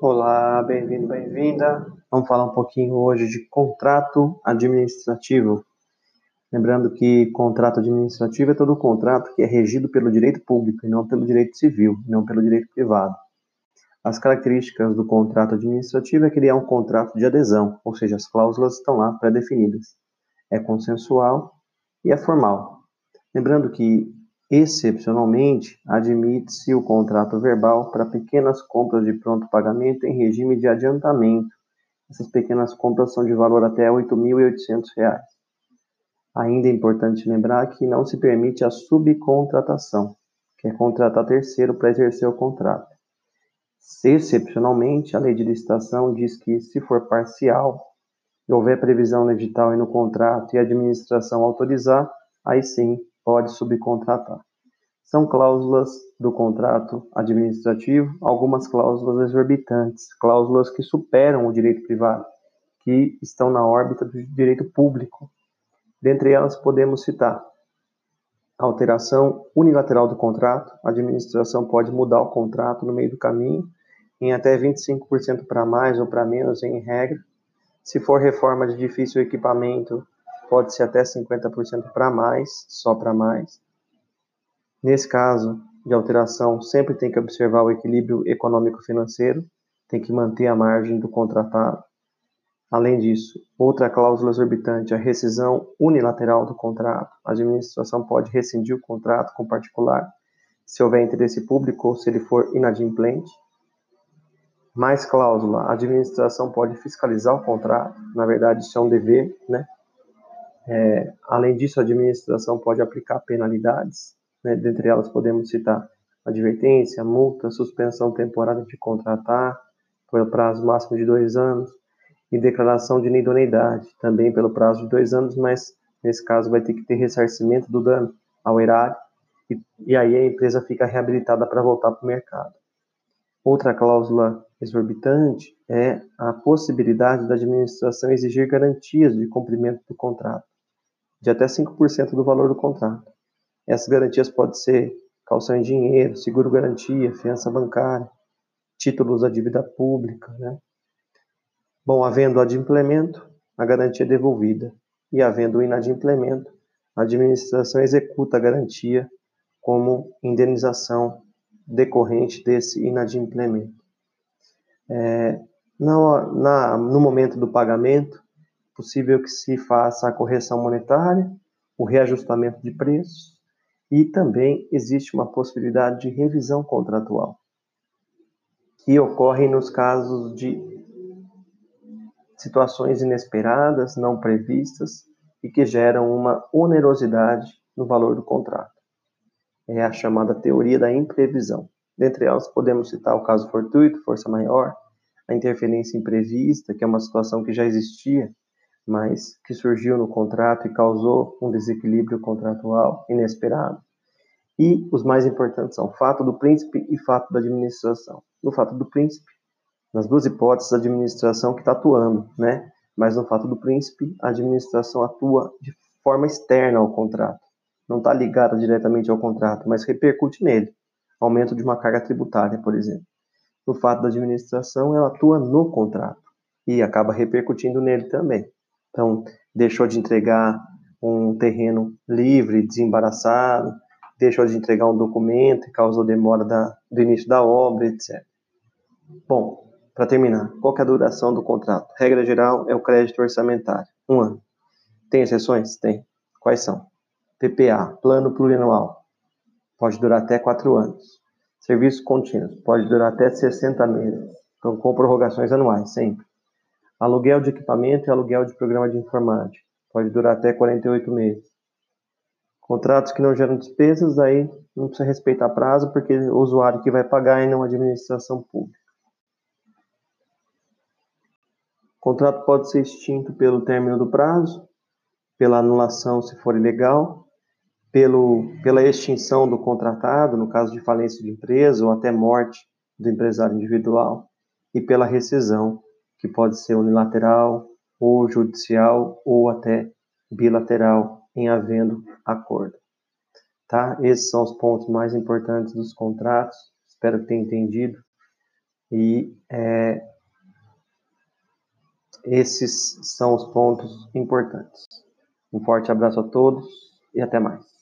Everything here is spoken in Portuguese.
Olá, bem-vindo, bem-vinda. Vamos falar um pouquinho hoje de contrato administrativo. Lembrando que contrato administrativo é todo contrato que é regido pelo direito público e não pelo direito civil, não pelo direito privado. As características do contrato administrativo é que ele é um contrato de adesão, ou seja, as cláusulas estão lá pré-definidas. É consensual e é formal. Lembrando que Excepcionalmente, admite-se o contrato verbal para pequenas compras de pronto pagamento em regime de adiantamento. Essas pequenas compras são de valor até R$ 8.800. Ainda é importante lembrar que não se permite a subcontratação, que é contratar terceiro para exercer o contrato. Excepcionalmente, a lei de licitação diz que, se for parcial e houver previsão no edital e no contrato e a administração autorizar, aí sim pode subcontratar. São cláusulas do contrato administrativo, algumas cláusulas exorbitantes, cláusulas que superam o direito privado, que estão na órbita do direito público. Dentre elas, podemos citar alteração unilateral do contrato, a administração pode mudar o contrato no meio do caminho, em até 25% para mais ou para menos, em regra. Se for reforma de difícil equipamento, pode ser até 50% para mais, só para mais. Nesse caso de alteração, sempre tem que observar o equilíbrio econômico-financeiro, tem que manter a margem do contratado. Além disso, outra cláusula exorbitante é a rescisão unilateral do contrato. A administração pode rescindir o contrato com o particular se houver interesse público ou se ele for inadimplente. Mais cláusula, a administração pode fiscalizar o contrato. Na verdade, isso é um dever, né? É, além disso, a administração pode aplicar penalidades, né? dentre elas podemos citar advertência, multa, suspensão temporária de contratar, pelo prazo máximo de dois anos, e declaração de inidoneidade, também pelo prazo de dois anos, mas nesse caso vai ter que ter ressarcimento do dano ao erário, e, e aí a empresa fica reabilitada para voltar para o mercado. Outra cláusula exorbitante é a possibilidade da administração exigir garantias de cumprimento do contrato de até 5% do valor do contrato. Essas garantias podem ser calção em dinheiro, seguro-garantia, fiança bancária, títulos da dívida pública. Né? Bom, havendo adimplemento, a garantia é devolvida. E havendo inadimplemento, a administração executa a garantia como indenização decorrente desse inadimplemento. É, na, na, no momento do pagamento, possível que se faça a correção monetária, o reajustamento de preços e também existe uma possibilidade de revisão contratual, que ocorre nos casos de situações inesperadas, não previstas e que geram uma onerosidade no valor do contrato. É a chamada teoria da imprevisão. Dentre elas, podemos citar o caso fortuito, força maior, a interferência imprevista, que é uma situação que já existia mas que surgiu no contrato e causou um desequilíbrio contratual inesperado. E os mais importantes são fato do príncipe e fato da administração. No fato do príncipe, nas duas hipóteses, a administração que está atuando, né? Mas no fato do príncipe, a administração atua de forma externa ao contrato. Não está ligada diretamente ao contrato, mas repercute nele. Aumento de uma carga tributária, por exemplo. No fato da administração, ela atua no contrato e acaba repercutindo nele também. Então, deixou de entregar um terreno livre, desembaraçado, deixou de entregar um documento e causou demora da, do início da obra, etc. Bom, para terminar, qual é a duração do contrato? Regra geral é o crédito orçamentário, um ano. Tem exceções? Tem. Quais são? PPA, Plano Plurianual, pode durar até quatro anos. Serviços contínuos, pode durar até 60 meses, então, com prorrogações anuais, sempre. Aluguel de equipamento e aluguel de programa de informática. Pode durar até 48 meses. Contratos que não geram despesas, aí não precisa respeitar prazo, porque o usuário que vai pagar e não a administração pública. O contrato pode ser extinto pelo término do prazo, pela anulação se for ilegal, pelo, pela extinção do contratado, no caso de falência de empresa ou até morte do empresário individual, e pela rescisão, que pode ser unilateral, ou judicial, ou até bilateral, em havendo acordo. Tá? Esses são os pontos mais importantes dos contratos. Espero que tenha entendido. E é, esses são os pontos importantes. Um forte abraço a todos e até mais.